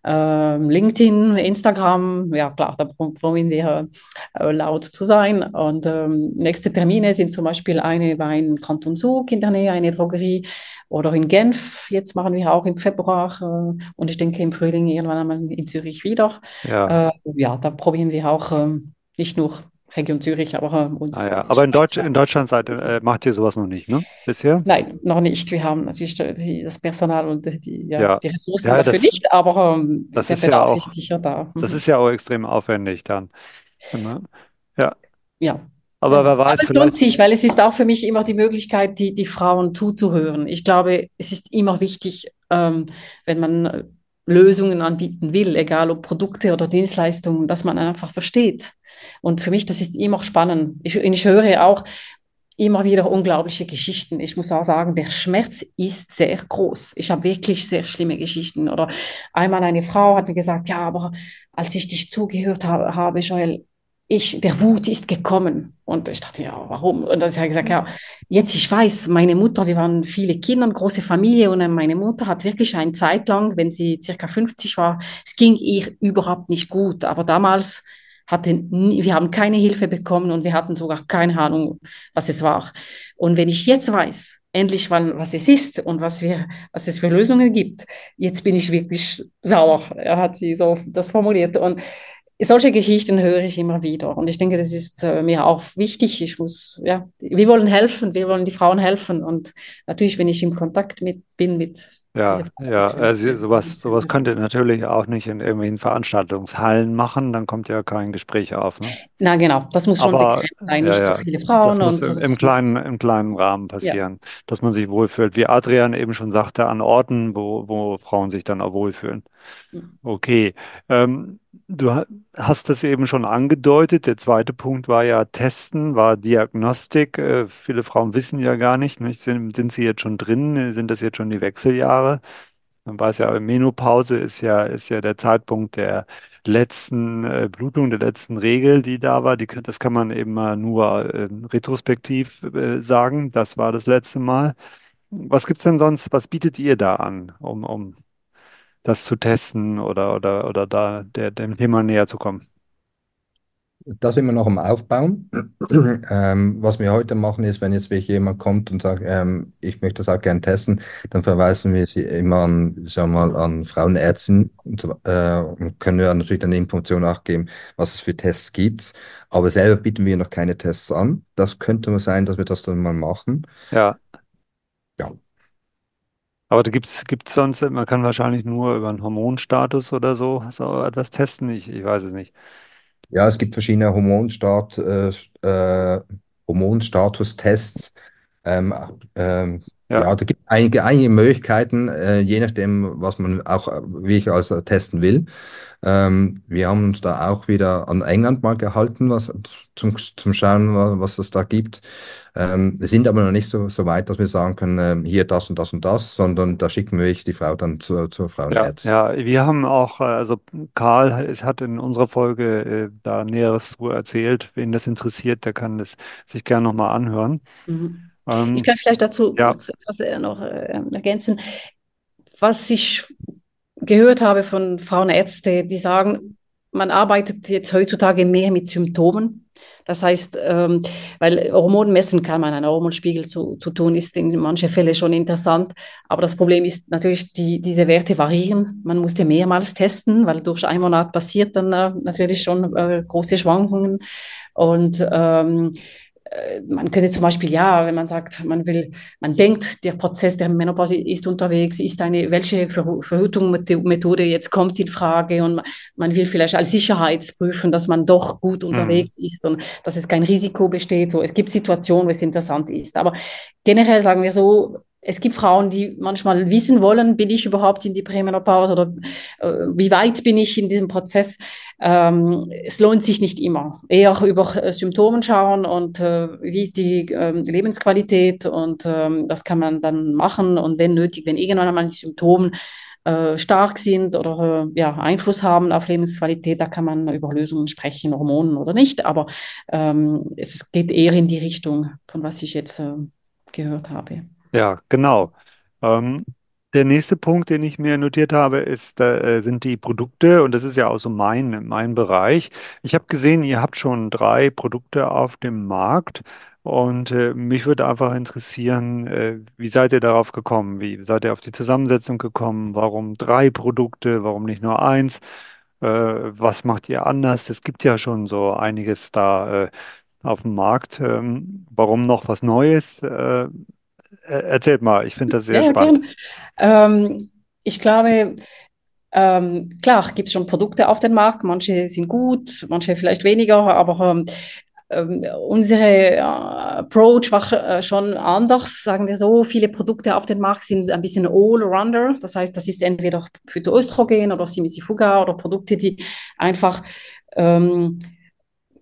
Ähm, LinkedIn, Instagram, ja klar, da probieren wir äh, laut zu sein. Und ähm, nächste Termine sind zum Beispiel eine bei in Kanton Zug in der Nähe, eine Drogerie oder in Genf. Jetzt machen wir auch im Februar äh, und ich denke im Frühling irgendwann einmal in Zürich wieder. ja. Äh, ja, da probieren wir auch ähm, nicht nur Region Zürich, aber äh, Ah uns ja, die aber in. Deutsch, in Deutschland seid, äh, macht ihr sowas noch nicht, ne? Bisher? Nein, noch nicht. Wir haben natürlich die, das Personal und die, ja, Ja, die Ressourcen ja, dafür das, nicht, aber ähm, das ist ja auch, sicher da. das Mhm. ist ja auch extrem aufwendig dann. Ne? Ja, Ja. aber wer Aber weiß, es lohnt sich, weil es ist auch für mich immer die Möglichkeit, die, die Frauen zuzuhören. Ich glaube, es ist immer wichtig, ähm, wenn man äh, Lösungen anbieten will, egal ob Produkte oder Dienstleistungen, dass man einfach versteht. Und für mich, das ist immer spannend. Ich, ich höre auch immer wieder unglaubliche Geschichten. Ich muss auch sagen, der Schmerz ist sehr groß. Ich habe wirklich sehr schlimme Geschichten. Oder einmal eine Frau hat mir gesagt, ja, aber als ich dich zugehört habe, habe Joel, ich, der Wut ist gekommen. Und ich dachte, ja, warum? Und dann habe ich gesagt, ja, jetzt ich weiß, meine Mutter, wir waren viele Kinder, große Familie und meine Mutter hat wirklich eine Zeit lang, wenn sie circa 50 war, es ging ihr überhaupt nicht gut. Aber damals hatte nie, wir haben keine Hilfe bekommen und wir hatten sogar keine Ahnung, was es war. Und wenn ich jetzt weiß, endlich mal, was es ist und was wir, was es für Lösungen gibt, jetzt bin ich wirklich sauer. Er hat sie so das formuliert. Und solche Geschichten höre ich immer wieder. Und ich denke, das ist äh, mir auch wichtig. Ich muss, ja, wir wollen helfen, wir wollen die Frauen helfen. Und natürlich, wenn ich im Kontakt mit, bin mit ja, ja, das also sowas, sowas könnt ihr natürlich auch nicht in irgendwelchen Veranstaltungshallen machen, dann kommt ja kein Gespräch auf, ne? Na genau, das muss schon Aber sein, ja, nicht so ja, viele das Frauen muss und im, im das muss, kleinen, im kleinen Rahmen ja. passieren, dass man sich wohlfühlt. Wie Adrian eben schon sagte, an Orten, wo, wo Frauen sich dann auch wohlfühlen. Okay. Ähm, du ha- hast das eben schon angedeutet. Der zweite Punkt war ja Testen, war Diagnostik. Äh, viele Frauen wissen ja gar nicht, nicht? Sind, sind sie jetzt schon drin? Sind das jetzt schon die Wechseljahre? Man weiß ja, Menopause ist ja, ist ja der Zeitpunkt der letzten äh, Blutung, der letzten Regel, die da war. Die, das kann man eben mal nur äh, retrospektiv äh, sagen. Das war das letzte Mal. Was gibt's denn sonst? Was bietet ihr da an, um, um das zu testen oder, oder, oder da der, dem Thema näher zu kommen? Da sind wir noch am Aufbauen. Ähm, was wir heute machen, ist, wenn jetzt wirklich jemand kommt und sagt, ähm, ich möchte das auch gerne testen, dann verweisen wir sie immer an, sagen wir mal, an Frauenärztinnen und, äh, und können ja natürlich dann Informationen auch geben, was es für Tests gibt. Aber selber bieten wir noch keine Tests an. Das könnte sein, dass wir das dann mal machen. Ja, aber da gibt's gibt's sonst, man kann wahrscheinlich nur über einen Hormonstatus oder so, so etwas testen. Ich, ich weiß es nicht. ja es gibt verschiedene Hormonstat, äh, äh, Hormonstatustests. Ähm, ähm, Ja, ja, da gibt es einige, einige Möglichkeiten, äh, je nachdem, was man auch äh, wirklich als testen will. Ähm, wir haben uns da auch wieder an England mal gehalten, was, zum, zum Schauen, wa- was es da gibt. Ähm, wir sind aber noch nicht so, so weit, dass wir sagen können, ähm, hier das und das und das, sondern da schicken wir die Frau dann zur, zur ja, Frauenärztin. ja. Wir haben auch, äh, also Karl es hat in unserer Folge äh, da Näheres zu erzählt. Wen das interessiert, der kann das sich gerne nochmal anhören. Mhm. Ich Ähm, kann vielleicht dazu ja, kurz etwas äh, noch äh, ergänzen. Was ich gehört habe von Frauenärzten, die sagen, man arbeitet jetzt heutzutage mehr mit Symptomen. Das heißt, ähm, weil Hormone messen kann man, einen Hormonspiegel zu, zu tun, ist in manchen Fällen schon interessant. Aber das Problem ist natürlich, die, diese Werte variieren. Man musste mehrmals testen, weil durch einen Monat passiert dann äh, natürlich schon äh, große Schwankungen. Und ähm, äh, man könnte zum Beispiel, ja, wenn man sagt, man will, man denkt, der Prozess der Menopause ist unterwegs, ist eine, welche Verhütungsmethode jetzt kommt in Frage und man will vielleicht als Sicherheit prüfen, dass man doch gut unterwegs mhm. ist und dass es kein Risiko besteht. So, es gibt Situationen, wo es interessant ist. Aber generell sagen wir so, es gibt Frauen, die manchmal wissen wollen, bin ich überhaupt in die Prämenopause oder äh, wie weit bin ich in diesem Prozess. Ähm, es lohnt sich nicht immer. Eher über äh, Symptome schauen und äh, wie ist die ähm, Lebensqualität und ähm, das kann man dann machen und wenn nötig, wenn irgendwann einmal die Symptome äh, stark sind oder äh, ja, Einfluss haben auf Lebensqualität, da kann man über Lösungen sprechen, Hormonen oder nicht, aber ähm, es geht eher in die Richtung, von was ich jetzt äh, gehört habe. Ja, genau. Ähm, der nächste Punkt, den ich mir notiert habe, ist, äh, sind die Produkte und das ist ja auch so mein, mein Bereich. Ich habe gesehen, ihr habt schon drei Produkte auf dem Markt und äh, mich würde einfach interessieren, äh, wie seid ihr darauf gekommen? Wie seid ihr auf die Zusammensetzung gekommen? Warum drei Produkte? Warum nicht nur eins? Äh, was macht ihr anders? Es gibt ja schon so einiges da äh, auf dem Markt. Ähm, warum noch was Neues? Äh, erzählt mal, ich finde das sehr ja, spannend. Ähm, ich glaube, ähm, klar, gibt es schon Produkte auf dem Markt, manche sind gut, manche vielleicht weniger, aber ähm, ähm unsere äh, Approach war äh, schon anders, sagen wir so. Viele Produkte auf dem Markt sind ein bisschen Allrounder, das heißt, das ist entweder Phytoöstrogen oder Simisifuga oder Produkte, die einfach ähm,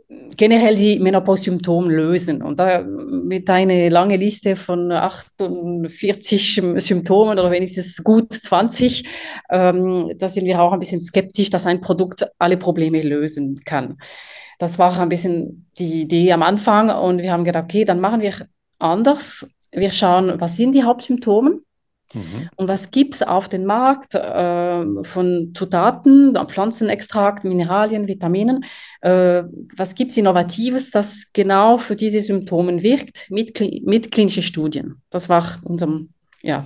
generell die Menopause-Symptome lösen. Und da mit einer langen Liste von 48 Symptomen oder wenigstens gut 20, ähm, da sind wir auch ein bisschen skeptisch, dass ein Produkt alle Probleme lösen kann. Das war ein bisschen die Idee am Anfang und wir haben gedacht, okay, dann machen wir anders. Wir schauen, was sind die Hauptsymptome Mhm. Und was gibt es auf dem Markt äh, von Zutaten, Pflanzenextrakt, Mineralien, Vitaminen? Äh, was gibt es Innovatives, das genau für diese Symptome wirkt mit, mit klinischen Studien? Das war unsere ja,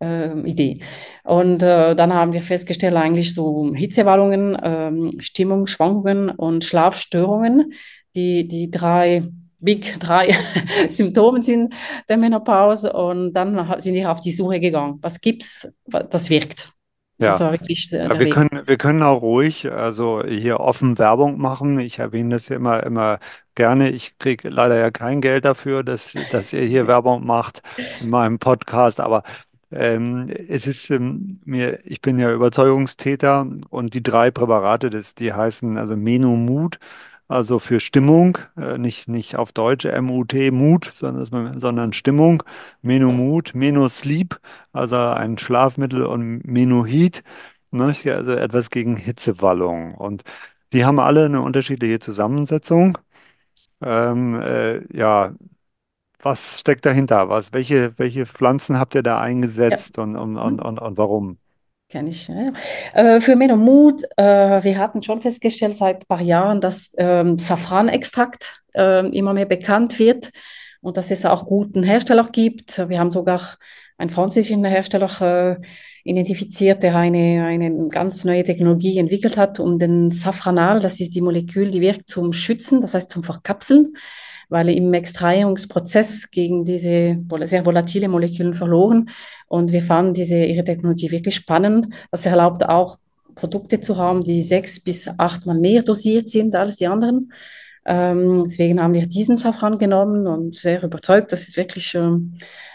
äh, Idee. Und äh, dann haben wir festgestellt, eigentlich so Hitzewallungen, ähm, Stimmungsschwankungen und Schlafstörungen, die, die drei Big drei Symptome sind der Menopause und dann sind wir auf die Suche gegangen. Was gibt's, das wirkt? Ja. Wirklich ja, wir können, wir können auch ruhig also hier offen Werbung machen. Ich erwähne das ja immer, immer gerne. Ich kriege leider ja kein Geld dafür, dass, dass ihr hier Werbung macht in meinem Podcast, aber ähm, es ist ähm, mir, ich bin ja Überzeugungstäter und die drei Präparate, das, die heißen also Menomut also für Stimmung, äh, nicht, nicht auf Deutsch M-U-T, Mut, sondern, sondern Stimmung, Menomut, Menosleep, also ein Schlafmittel und Menohit, ne, also etwas gegen Hitzewallung. Und die haben alle eine unterschiedliche Zusammensetzung. Ähm, äh, ja, was steckt dahinter? Was, welche, welche Pflanzen habt ihr da eingesetzt ja. und, und, und, und, und warum? Kenne ich. Ja. Äh, für Men und Mut, äh, wir hatten schon festgestellt seit ein paar Jahren, dass ähm, Safranextrakt äh, immer mehr bekannt wird und dass es auch guten Hersteller gibt. Wir haben sogar einen französischen Hersteller äh, identifiziert, der eine, eine ganz neue Technologie entwickelt hat, um den Safranal, das ist die Molekül, die wirkt zum Schützen, das heißt zum Verkapseln weil im Extrahierungsprozess gegen diese sehr volatile Moleküle verloren. Und wir fanden diese, ihre Technologie wirklich spannend. Das erlaubt auch, Produkte zu haben, die sechs bis achtmal mehr dosiert sind als die anderen. Ähm, deswegen haben wir diesen Safran genommen und sehr überzeugt, dass es wirklich ähm,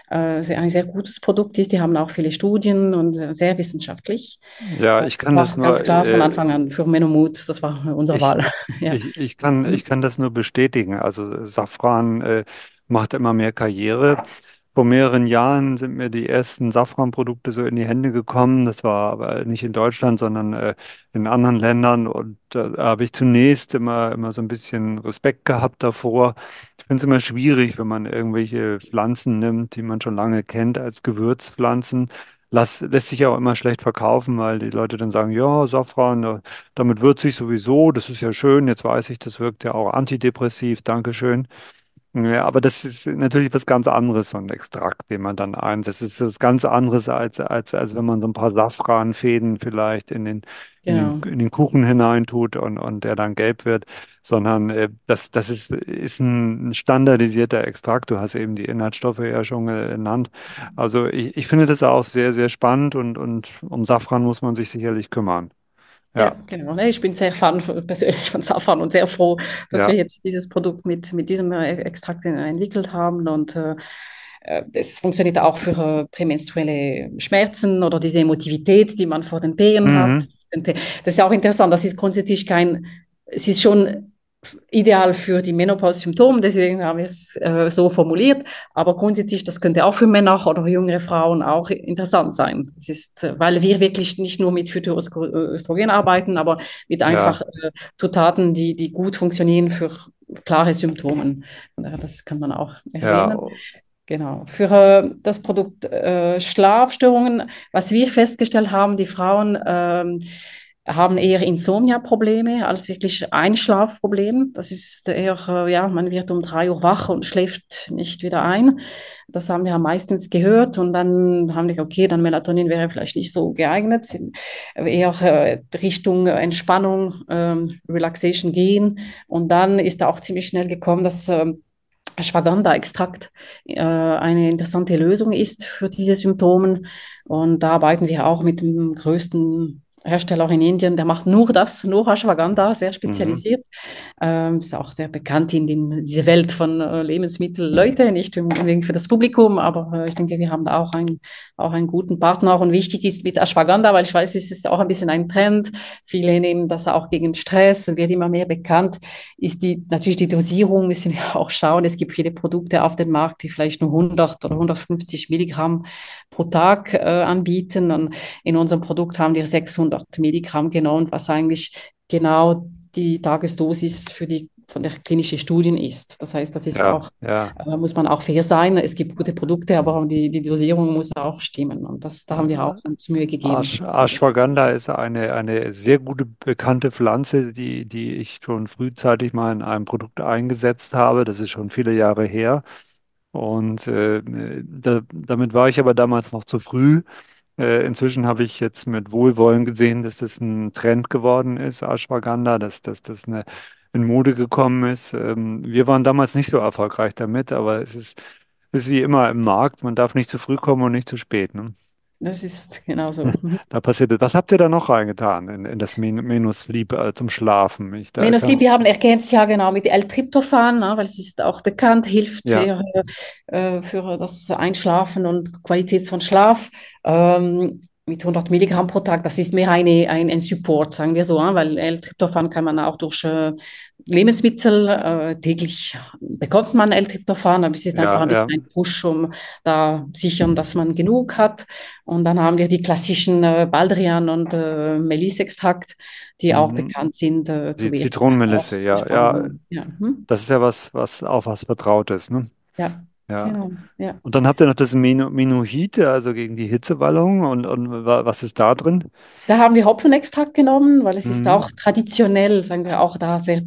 äh, ein sehr gutes Produkt ist. Die haben auch viele Studien und sehr wissenschaftlich. Ja, ich kann das, das nur. Ganz klar von äh, Anfang an für Menomut, das war unsere ich, Wahl. ja. ich, ich, kann, ich kann das nur bestätigen. Also Safran äh, macht immer mehr Karriere. Vor mehreren Jahren sind mir die ersten Safranprodukte so in die Hände gekommen. Das war aber nicht in Deutschland, sondern äh, in anderen Ländern. Und da habe ich zunächst immer, immer so ein bisschen Respekt gehabt davor. Ich finde es immer schwierig, wenn man irgendwelche Pflanzen nimmt, die man schon lange kennt als Gewürzpflanzen lass, lässt sich ja auch immer schlecht verkaufen, weil die Leute dann sagen, ja, Safran, da- damit würze ich sowieso, das ist ja schön, jetzt weiß ich, das wirkt ja auch antidepressiv, Dankeschön. Ja, aber das ist natürlich was ganz anderes, so ein Extrakt, den man dann einsetzt. Das ist was ganz anderes, als, als, als wenn man so ein paar Safranfäden vielleicht in den, in den, Genau. in den Kuchen hineintut und, und der dann gelb wird, sondern äh, das, das ist, ist ein standardisierter Extrakt. Du hast eben die Inhaltsstoffe ja schon genannt. Also ich, ich finde das auch sehr, sehr spannend und, und um Safran muss man sich sicherlich kümmern. Ja, Ja, genau. Ne, Ich bin sehr Fan persönlich von Safran und sehr froh, dass wir ja. jetzt dieses Produkt mit, mit diesem äh, Extrakt entwickelt haben. Und äh, äh, es funktioniert auch für äh, prämenstruelle Schmerzen oder diese Emotivität, die man vor den hat. Mhm. Das ist ja auch interessant, das ist grundsätzlich kein, es ist schon ideal für die Menopause-Symptome, deswegen haben wir es äh, so formuliert. Aber grundsätzlich, das könnte auch für Männer oder jüngere Frauen auch interessant sein. Das ist, äh, weil wir wirklich nicht nur mit Phytoöstrogen arbeiten, aber mit Ja, einfach äh, Zutaten, die, die gut funktionieren für klare Symptome. Das kann man auch ja, erwähnen. Genau. Für äh, das Produkt äh, Schlafstörungen, was wir festgestellt haben, die Frauen ähm, haben eher Insomnia-Probleme als wirklich Einschlafprobleme. Das ist eher, äh, ja, man wird um drei Uhr wach und schläft nicht wieder ein. Das haben wir meistens gehört und dann haben wir, okay, dann Melatonin wäre vielleicht nicht so geeignet, eher äh, Richtung Entspannung, ähm, Relaxation gehen. Und dann ist da auch ziemlich schnell gekommen, dass ähm, Ashwagandha-Extrakt äh, eine interessante Lösung ist für diese Symptome. Und da arbeiten wir auch mit dem größten Hersteller in Indien, der macht nur das, nur Ashwagandha, sehr mhm. spezialisiert. Ähm, ist auch sehr bekannt in den, diese Welt von äh, Lebensmittelleute, nicht unbedingt für das Publikum, aber äh, ich denke, wir haben da auch, ein, auch einen guten Partner. Und wichtig ist mit Ashwagandha, weil ich weiß, es ist auch ein bisschen ein Trend. Viele nehmen das auch gegen Stress und wird immer mehr bekannt ist die, natürlich die Dosierung, müssen wir auch schauen. Es gibt viele Produkte auf dem Markt, die vielleicht nur 100 oder 150 Milligramm pro Tag äh, anbieten. Und in unserem Produkt haben wir 600 Milligramm genommen, was eigentlich genau die Tagesdosis für die von der klinischen Studien ist. Das heißt, das ist Ja, auch, ja. äh, muss man auch fair sein. Es gibt gute Produkte, aber die, die Dosierung muss auch stimmen. Und das, da haben wir auch uns Mühe gegeben. Ash Ashwagandha ist eine, eine sehr gute bekannte Pflanze, die, die ich schon frühzeitig mal in einem Produkt eingesetzt habe. Das ist schon viele Jahre her. Und äh, da, damit war ich aber damals noch zu früh. Äh, inzwischen habe ich jetzt mit Wohlwollen gesehen, dass das ein Trend geworden ist, Ashwagandha, dass, dass das eine, in Mode gekommen ist. Ähm, wir waren damals nicht so erfolgreich damit, aber es ist, ist wie immer im Markt. Man darf nicht zu früh kommen und nicht zu spät, ne? Das ist genau so. Mhm. Da passiert es. Was habt ihr da noch reingetan in, in das Men Menü Sleep äh, zum Schlafen? Ich, Menosleep, wir haben ergänzt ja genau mit L-Tryptophan, ne, weil es ist auch bekannt, hilft ja, für, äh, für das Einschlafen und Qualität von Schlaf. Ähm, mit 100 Milligramm pro Tag, das ist mehr eine, ein, ein Support, sagen wir so, ne, weil L-Tryptophan kann man auch durch äh, Lebensmittel äh, täglich bekommt man L-Tryptophan, aber es ist einfach ja, ein bisschen ja. ein Push, um da sichern, dass man genug hat. Und dann haben wir die klassischen äh, Baldrian und äh, Melissextrakt die auch Mhm. bekannt sind äh, Die. Auch Zitronenmelisse, ja, ja. Ja, hm? Das ist ja was, was auch was Vertrautes, ne? Ja, Ja. genau. Ja. Und dann habt ihr noch das Mino Minohit, also gegen die Hitzewallung. Und, und wa- was ist da drin? Da haben wir Hopfenextrakt genommen, weil es ist Mhm. auch traditionell, sagen wir auch da sehr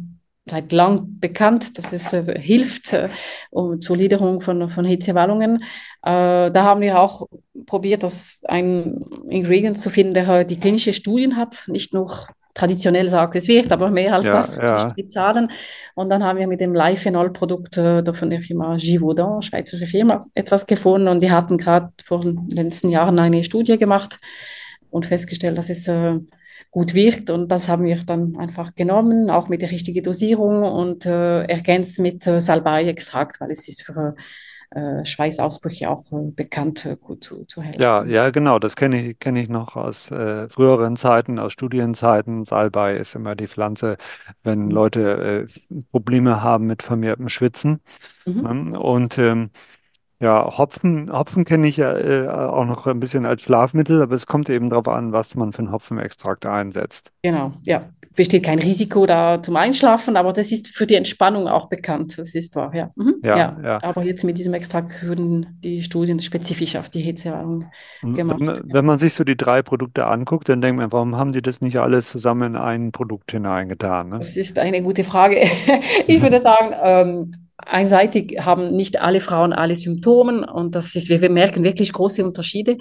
seit lang bekannt, dass es äh, hilft äh, um, zur Linderung von, von Hitzewallungen. Äh, da haben wir auch probiert, das ein Ingredient zu finden, der die klinische Studien hat, nicht nur traditionell sagt, es wirkt, aber mehr als Ja, das, ja, die Zahlen. Und dann haben wir mit dem Life-Phenol-Produkt äh, von der Firma Givaudan, schweizerische Firma, etwas gefunden. Und die hatten gerade vor den letzten Jahren eine Studie gemacht und festgestellt, dass es äh, gut wirkt. Und das haben wir dann einfach genommen, auch mit der richtigen Dosierung und äh, ergänzt mit äh, Salbei-Extrakt, weil es ist für äh, Schweißausbrüche auch äh, bekannt, äh, gut zu, zu ja, helfen. ja, genau. Das kenne ich, kenne ich noch aus äh, früheren Zeiten, aus Studienzeiten. Salbei ist immer die Pflanze, wenn Leute äh, Probleme haben mit vermehrtem Schwitzen. Mhm. Ne? Und ähm, Ja, Hopfen, Hopfen kenne ich ja äh, auch noch ein bisschen als Schlafmittel, aber es kommt eben darauf an, was man für einen Hopfenextrakt einsetzt. Genau, ja. Besteht kein Risiko da zum Einschlafen, aber das ist für die Entspannung auch bekannt. Das ist wahr, ja. Mhm, Ja, ja. ja. Aber jetzt mit diesem Extrakt wurden die Studien spezifisch auf die Hitzewallung Und gemacht. Wenn, wenn man sich so die drei Produkte anguckt, dann denkt man, warum haben die das nicht alles zusammen in ein Produkt hineingetan, ne? Das ist eine gute Frage. Ich würde sagen, ähm, einseitig haben nicht alle Frauen alle Symptome und das ist, wir, wir merken wirklich große Unterschiede.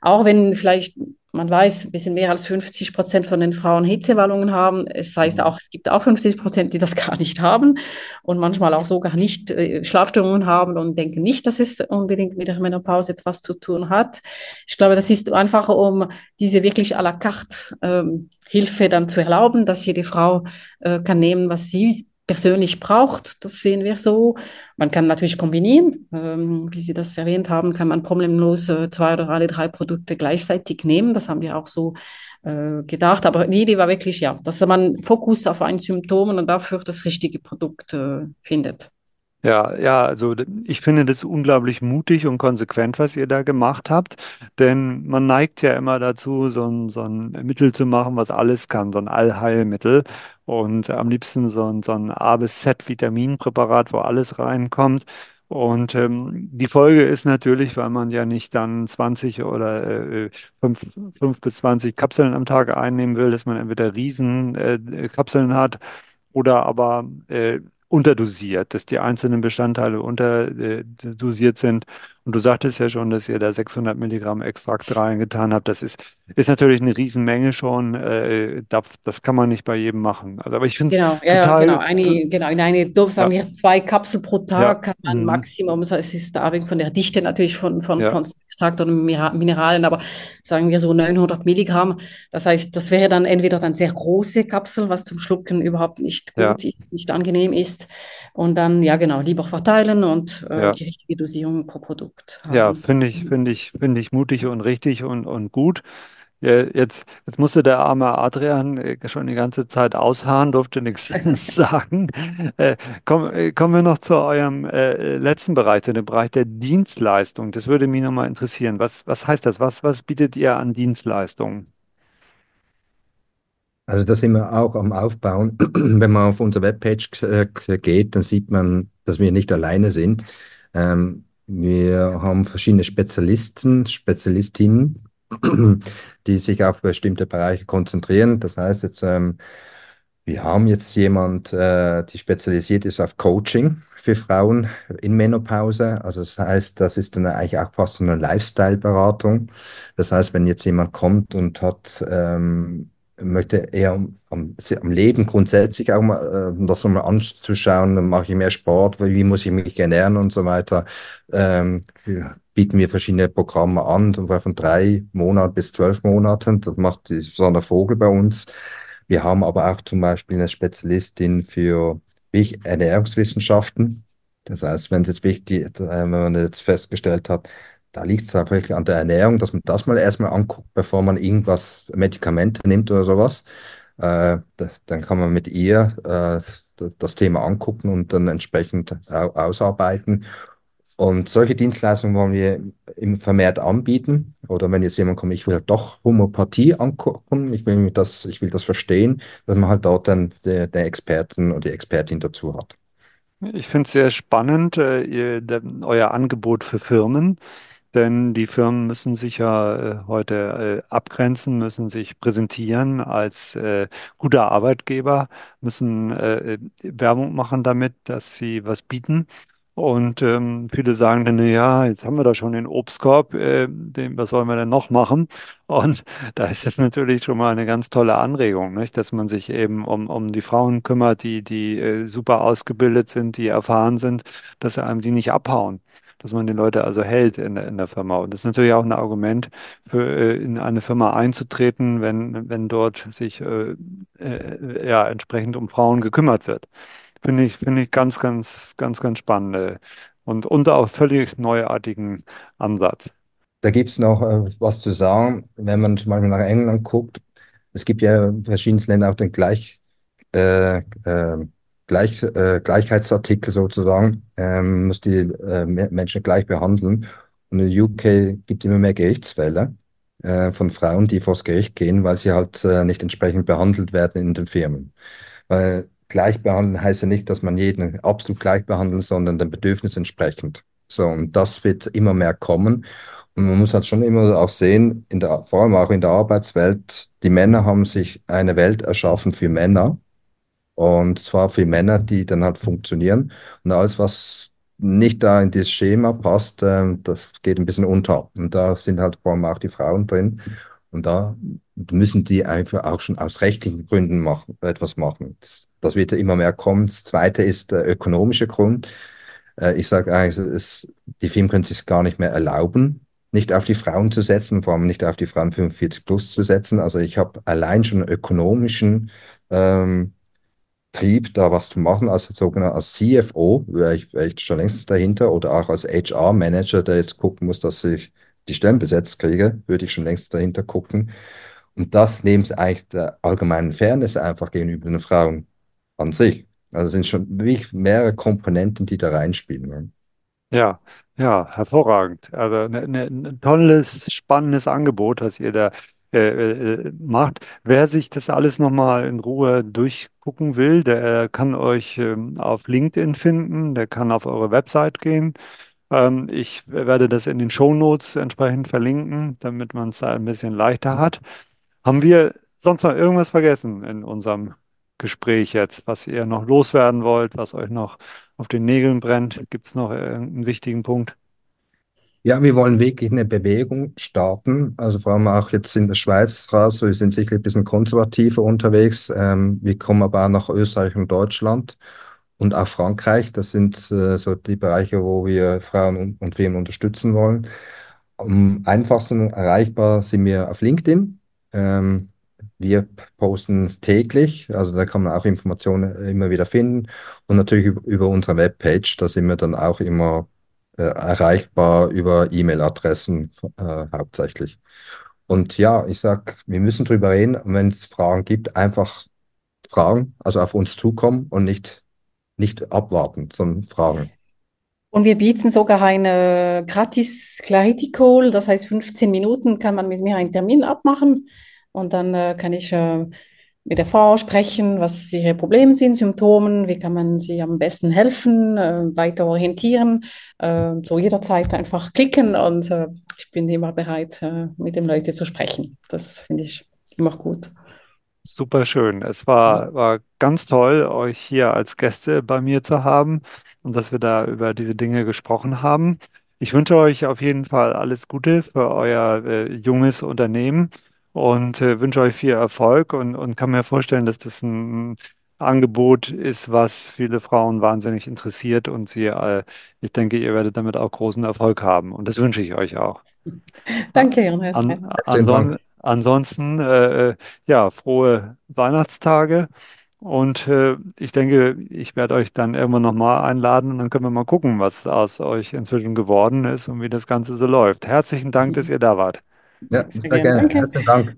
Auch wenn vielleicht, man weiß, ein bisschen mehr als 50 Prozent von den Frauen Hitzewallungen haben. Es heißt Mhm. auch, es gibt auch 50 Prozent, die das gar nicht haben und manchmal auch sogar nicht äh, Schlafstörungen haben und denken nicht, dass es unbedingt mit der Menopause etwas zu tun hat. Ich glaube, das ist einfach, um diese wirklich à la carte ähm, Hilfe dann zu erlauben, dass jede Frau äh, kann nehmen, was sie persönlich braucht. Das sehen wir so. Man kann natürlich kombinieren. Ähm, wie Sie das erwähnt haben, kann man problemlos äh, zwei oder alle drei Produkte gleichzeitig nehmen. Das haben wir auch so äh, gedacht. Aber die Idee war wirklich, ja, dass man Fokus auf ein Symptom und dafür das richtige Produkt äh, findet. Ja, ja, also ich finde das unglaublich mutig und konsequent, was ihr da gemacht habt, denn man neigt ja immer dazu, so ein, so ein Mittel zu machen, was alles kann, so ein Allheilmittel und am liebsten so ein, so ein A bis Z Vitaminpräparat, wo alles reinkommt. Und ähm, die Folge ist natürlich, weil man ja nicht dann 20 oder äh, 5, 5 bis 20 Kapseln am Tag einnehmen will, dass man entweder Riesen äh, Kapseln hat oder aber äh, unterdosiert, dass die einzelnen Bestandteile unterdosiert sind. Und du sagtest ja schon, dass ihr da 600 Milligramm Extrakt reingetan habt. Das ist, ist natürlich eine Riesenmenge schon. Äh, das, kann man nicht bei jedem machen. Also, aber ich finde es Genau, ja, ja, genau. total, Eine, genau, in eine Dose, sagen ja, wir zwei Kapseln pro ja, Tag kann man mhm, Maximum, so es ist abhängig von der Dichte natürlich von, von, ja, von Extrakt oder Mira- Mineralien, aber sagen wir so 900 Milligramm. Das heißt, das wäre dann entweder dann sehr große Kapsel, was zum Schlucken überhaupt nicht ja, gut ist, nicht angenehm ist. Und dann, ja, genau, lieber verteilen und äh, ja. die richtige Dosierung pro Produkt Ja, haben. finde ich, finde ich, finde ich mutig und richtig und, und gut. Ja, jetzt, jetzt musste der arme Adrian äh, schon die ganze Zeit ausharren, durfte nichts sagen. Äh, komm, äh, kommen wir noch zu eurem äh, letzten Bereich, zu dem Bereich der Dienstleistung. Das würde mich nochmal interessieren. Was, was heißt das? Was, was bietet ihr an Dienstleistungen? Also da sind wir auch am Aufbauen. Wenn man auf unsere Webpage geht, dann sieht man, dass wir nicht alleine sind. Ähm, wir haben verschiedene Spezialisten, Spezialistinnen, die sich auf bestimmte Bereiche konzentrieren. Das heißt jetzt, ähm, wir haben jetzt jemand, äh, die spezialisiert ist auf Coaching für Frauen in Menopause. Also das heißt, das ist dann eigentlich auch fast eine Lifestyle-Beratung. Das heißt, wenn jetzt jemand kommt und hat, ähm, möchte eher am, am, Leben grundsätzlich auch mal, äh, das nochmal anzuschauen, mache ich mehr Sport, wie muss ich mich ernähren und so weiter, ähm, bieten wir verschiedene Programme an, von drei Monaten bis zwölf Monaten. Das macht die Susanne Vogel bei uns. Wir haben aber auch zum Beispiel eine Spezialistin für Ernährungswissenschaften. Das heißt, wenn es jetzt wichtig, äh, wenn man jetzt festgestellt hat, da liegt es einfach an der Ernährung, dass man das mal erstmal anguckt, bevor man irgendwas, Medikamente nimmt oder sowas. Äh, da, dann kann man mit ihr äh, das Thema angucken und dann entsprechend au ausarbeiten. Und solche Dienstleistungen wollen wir im vermehrt anbieten. Oder wenn jetzt jemand kommt, ich will halt doch Homöopathie angucken, ich will das, ich will das verstehen, dass man halt dort dann der, der Experten oder die Expertin dazu hat. Ich finde es sehr spannend, äh, ihr, der, euer Angebot für Firmen. Denn die Firmen müssen sich ja äh, heute äh, abgrenzen, müssen sich präsentieren als äh, guter Arbeitgeber, müssen Werbung machen damit, dass sie was bieten. Und ähm, viele sagen dann, ja, jetzt haben wir da schon den Obstkorb, äh, den, was sollen wir denn noch machen? Und da ist es natürlich schon mal eine ganz tolle Anregung, nicht? Dass man sich eben um, um die Frauen kümmert, die, die äh, super ausgebildet sind, die erfahren sind, dass sie einem die nicht abhauen dass man die Leute also hält in der, in der Firma. Und das ist natürlich auch ein Argument für äh, in eine Firma einzutreten, wenn, wenn dort sich äh, äh, ja, entsprechend um Frauen gekümmert wird. Finde ich, finde ich ganz, ganz, ganz, ganz spannend und, und auch völlig neuartigen Ansatz. Da gibt es noch äh, was zu sagen, wenn man zum Beispiel nach England guckt. Es gibt ja in verschiedenen Ländern auch den gleich, äh, äh, Gleich, äh, Gleichheitsartikel sozusagen, ähm, muss die äh, Menschen gleich behandeln. Und in UK gibt es immer mehr Gerichtsfälle äh, von Frauen, die vors Gericht gehen, weil sie halt äh, nicht entsprechend behandelt werden in den Firmen. Weil gleich behandeln heißt ja nicht, dass man jeden absolut gleich behandelt, sondern dem Bedürfnis entsprechend. So, und das wird immer mehr kommen. Und man muss halt schon immer auch sehen, in der, vor allem auch in der Arbeitswelt, die Männer haben sich eine Welt erschaffen für Männer. Und zwar für Männer, die dann halt funktionieren. Und alles, was nicht da in dieses Schema passt, äh, das geht ein bisschen unter. Und da sind halt vor allem auch die Frauen drin. Und da müssen die einfach auch schon aus rechtlichen Gründen machen, etwas machen. Das, das wird ja immer mehr kommen. Das zweite ist der ökonomische Grund. Äh, ich sage eigentlich, die Firmen können es sich gar nicht mehr erlauben, nicht auf die Frauen zu setzen, vor allem nicht auf die Frauen 45 plus zu setzen. Also ich habe allein schon ökonomischen ähm, Trieb, da was zu machen, als sogenannter als CFO, wäre ich, wär ich schon längst dahinter, oder auch als HR-Manager, der jetzt gucken muss, dass ich die Stellen besetzt kriege, würde ich schon längst dahinter gucken. Und das neben eigentlich der allgemeinen Fairness einfach gegenüber den Frauen an sich. Also sind schon wirklich mehrere Komponenten, die da reinspielen. Ne? Ja, ja, hervorragend. Also ne, ne, ein tolles, spannendes Angebot, was ihr da äh, äh, macht. Wer sich das alles nochmal in Ruhe durchgucken will, der kann euch ähm, auf LinkedIn finden, der kann auf eure Website gehen. Ähm, ich werde das in den Shownotes entsprechend verlinken, damit man es da ein bisschen leichter hat. Haben wir sonst noch irgendwas vergessen in unserem Gespräch jetzt, was ihr noch loswerden wollt, was euch noch auf den Nägeln brennt? Gibt es noch irgendeinen wichtigen Punkt? Ja, wir wollen wirklich eine Bewegung starten. Also vor allem auch jetzt in der Schweiz raus. Wir sind sicher ein bisschen konservativer unterwegs. Ähm, wir kommen aber auch nach Österreich und Deutschland und auch Frankreich. Das sind äh, so die Bereiche, wo wir Frauen und, und Firmen unterstützen wollen. Am einfachsten erreichbar sind wir auf LinkedIn. Ähm, wir posten täglich, also da kann man auch Informationen immer wieder finden. Und natürlich über, über unsere Webpage, da sind wir dann auch immer äh, erreichbar über E-Mail-Adressen äh, hauptsächlich. Und ja, ich sag, wir müssen drüber reden. wenn es Fragen gibt, einfach fragen, also auf uns zukommen und nicht, nicht abwarten, sondern fragen. Und wir bieten sogar eine gratis Clarity Call, das heißt 15 Minuten kann man mit mir einen Termin abmachen und dann äh, kann ich äh, mit der Frau sprechen, was ihre Probleme sind, Symptomen, wie kann man sie am besten helfen, äh, weiter orientieren, äh, so jederzeit einfach klicken und äh, ich bin immer bereit, äh, mit den Leuten zu sprechen. Das finde ich immer gut. Super schön. Es war, war ganz toll, euch hier als Gäste bei mir zu haben und dass wir da über diese Dinge gesprochen haben. Ich wünsche euch auf jeden Fall alles Gute für euer äh, junges Unternehmen und äh, wünsche euch viel Erfolg und, und kann mir vorstellen, dass das ein Angebot ist, was viele Frauen wahnsinnig interessiert und sie, äh, ich denke, ihr werdet damit auch großen Erfolg haben und das wünsche ich euch auch. Danke, Jonas. An, anson ansonsten, äh, äh, ja, frohe Weihnachtstage. Und äh, ich denke, ich werde euch dann irgendwann nochmal einladen und dann können wir mal gucken, was aus euch inzwischen geworden ist und wie das Ganze so läuft. Herzlichen Dank, dass ihr da wart. Ja, sehr gerne. Herzlichen Dank.